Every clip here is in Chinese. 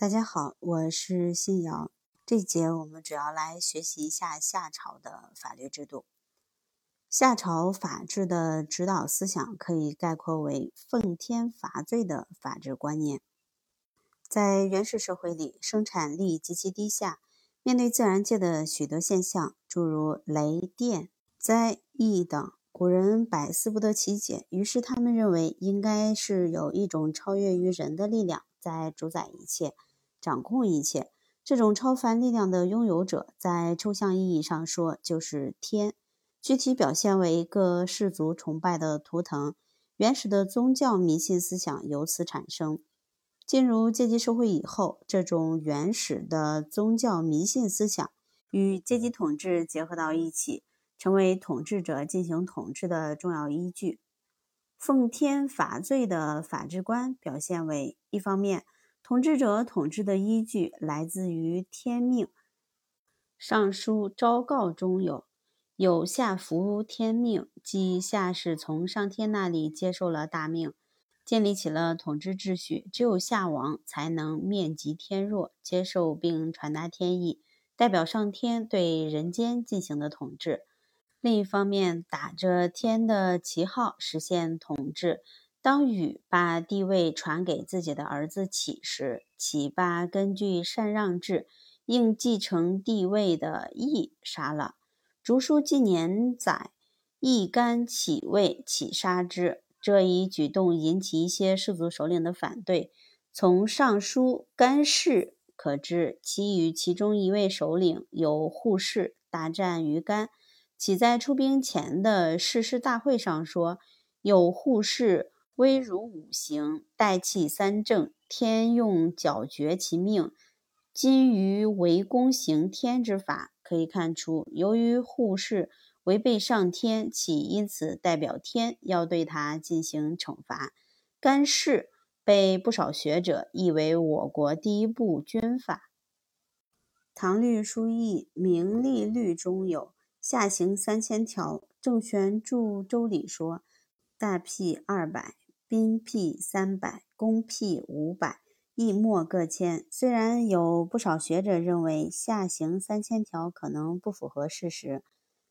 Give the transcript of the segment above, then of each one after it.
大家好，我是信瑶。这节我们主要来学习一下夏朝的法律制度。夏朝法治的指导思想可以概括为奉天伐罪的法治观念。在原始社会里，生产力极其低下，面对自然界的许多现象，诸如雷电、灾异等，古人百思不得其解。于是他们认为，应该是有一种超越于人的力量在主宰一切。掌控一切，这种超凡力量的拥有者，在抽象意义上说就是天，具体表现为各氏族崇拜的图腾。原始的宗教迷信思想由此产生。进入阶级社会以后，这种原始的宗教迷信思想与阶级统治结合到一起，成为统治者进行统治的重要依据。奉天伐罪的法治观表现为一方面。统治者统治的依据来自于天命，《尚书昭告》中有“有下服天命”，即下是从上天那里接受了大命，建立起了统治秩序。只有下王才能面及天弱，接受并传达天意，代表上天对人间进行的统治。另一方面，打着天的旗号实现统治。当禹把帝位传给自己的儿子启时，启把根据禅让制应继承帝位的羿杀了。竹书纪年载，羿干启位，启杀之。这一举动引起一些氏族首领的反对。从尚书干氏可知，其与其中一位首领有互氏大战于干。启在出兵前的誓师大会上说：“有互氏。”威如五行，代气三正，天用绞绝其命。今于为公行天之法，可以看出，由于护士违背上天，岂因此代表天要对他进行惩罚。干氏被不少学者译为我国第一部军法。唐律疏议明历律中有下行三千条。郑玄注周礼说，大辟二百。兵辟三百，弓辟五百，役末各千。虽然有不少学者认为下行三千条可能不符合事实，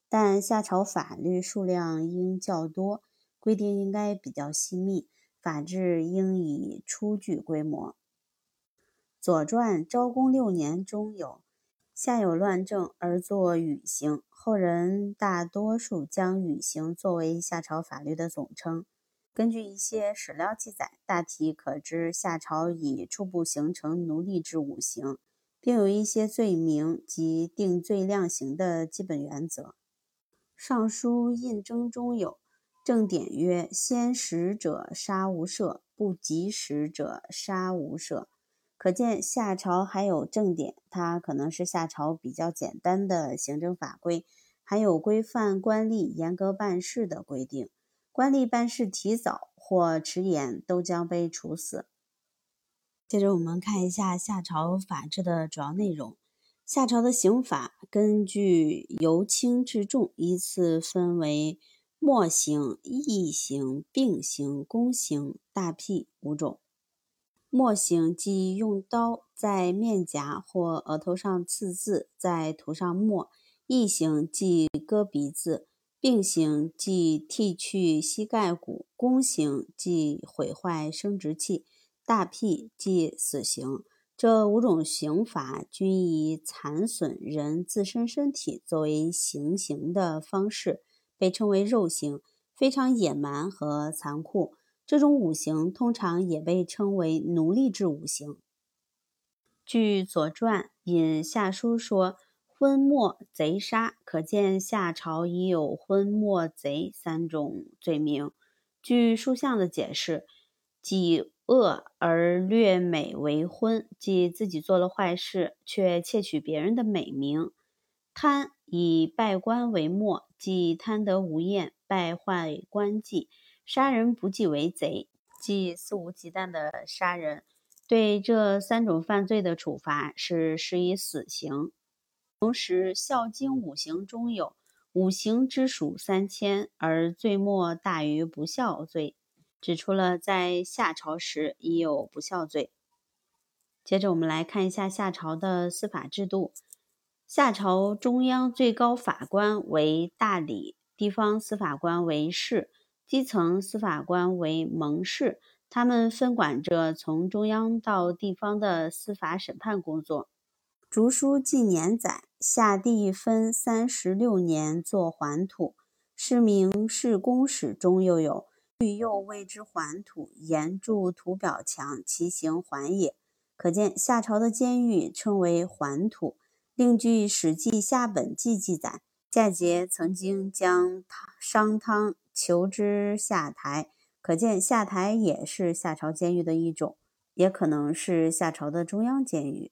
但夏朝法律数量应较多，规定应该比较细密，法制应以初具规模。《左传·昭公六年》中有“夏有乱政而作禹刑”，后人大多数将禹刑作为夏朝法律的总称。根据一些史料记载，大体可知夏朝已初步形成奴隶制五行，并有一些罪名及定罪量刑的基本原则。《尚书印征》中有正典曰：“先食者杀无赦，不及时者杀无赦。”可见夏朝还有正典，它可能是夏朝比较简单的行政法规，还有规范官吏严格办事的规定。官吏办事提早或迟延，都将被处死。接着，我们看一下夏朝法制的主要内容。夏朝的刑法根据由轻至重依次分为墨刑、役刑、并刑、宫刑、大辟五种。墨刑即用刀在面颊或额头上刺字，再涂上墨；役刑即割鼻子。并刑即剃去膝盖骨，宫刑即毁坏生殖器，大辟即死刑。这五种刑罚均以残损人自身身体作为行刑的方式，被称为肉刑，非常野蛮和残酷。这种五刑通常也被称为奴隶制五刑。据《左传》引夏书说。昏墨贼杀，可见夏朝已有昏墨贼三种罪名。据书相的解释，己恶而略美为昏，即自己做了坏事，却窃取别人的美名；贪以败官为末，即贪得无厌，败坏官纪；杀人不计为贼，即肆无忌惮的杀人。对这三种犯罪的处罚是施以死刑。同时，《孝经》五行中有五行之属三千，而罪莫大于不孝罪，指出了在夏朝时已有不孝罪。接着我们来看一下夏朝的司法制度。夏朝中央最高法官为大理，地方司法官为士，基层司法官为蒙氏。他们分管着从中央到地方的司法审判工作。竹书纪年载，夏帝分三十六年作还土，是名是公史中又有“欲又谓之还土，言筑土表墙，其形还也”。可见夏朝的监狱称为还土。另据《史记·夏本纪》记载，夏桀曾经将商汤囚之下台，可见下台也是夏朝监狱的一种，也可能是夏朝的中央监狱。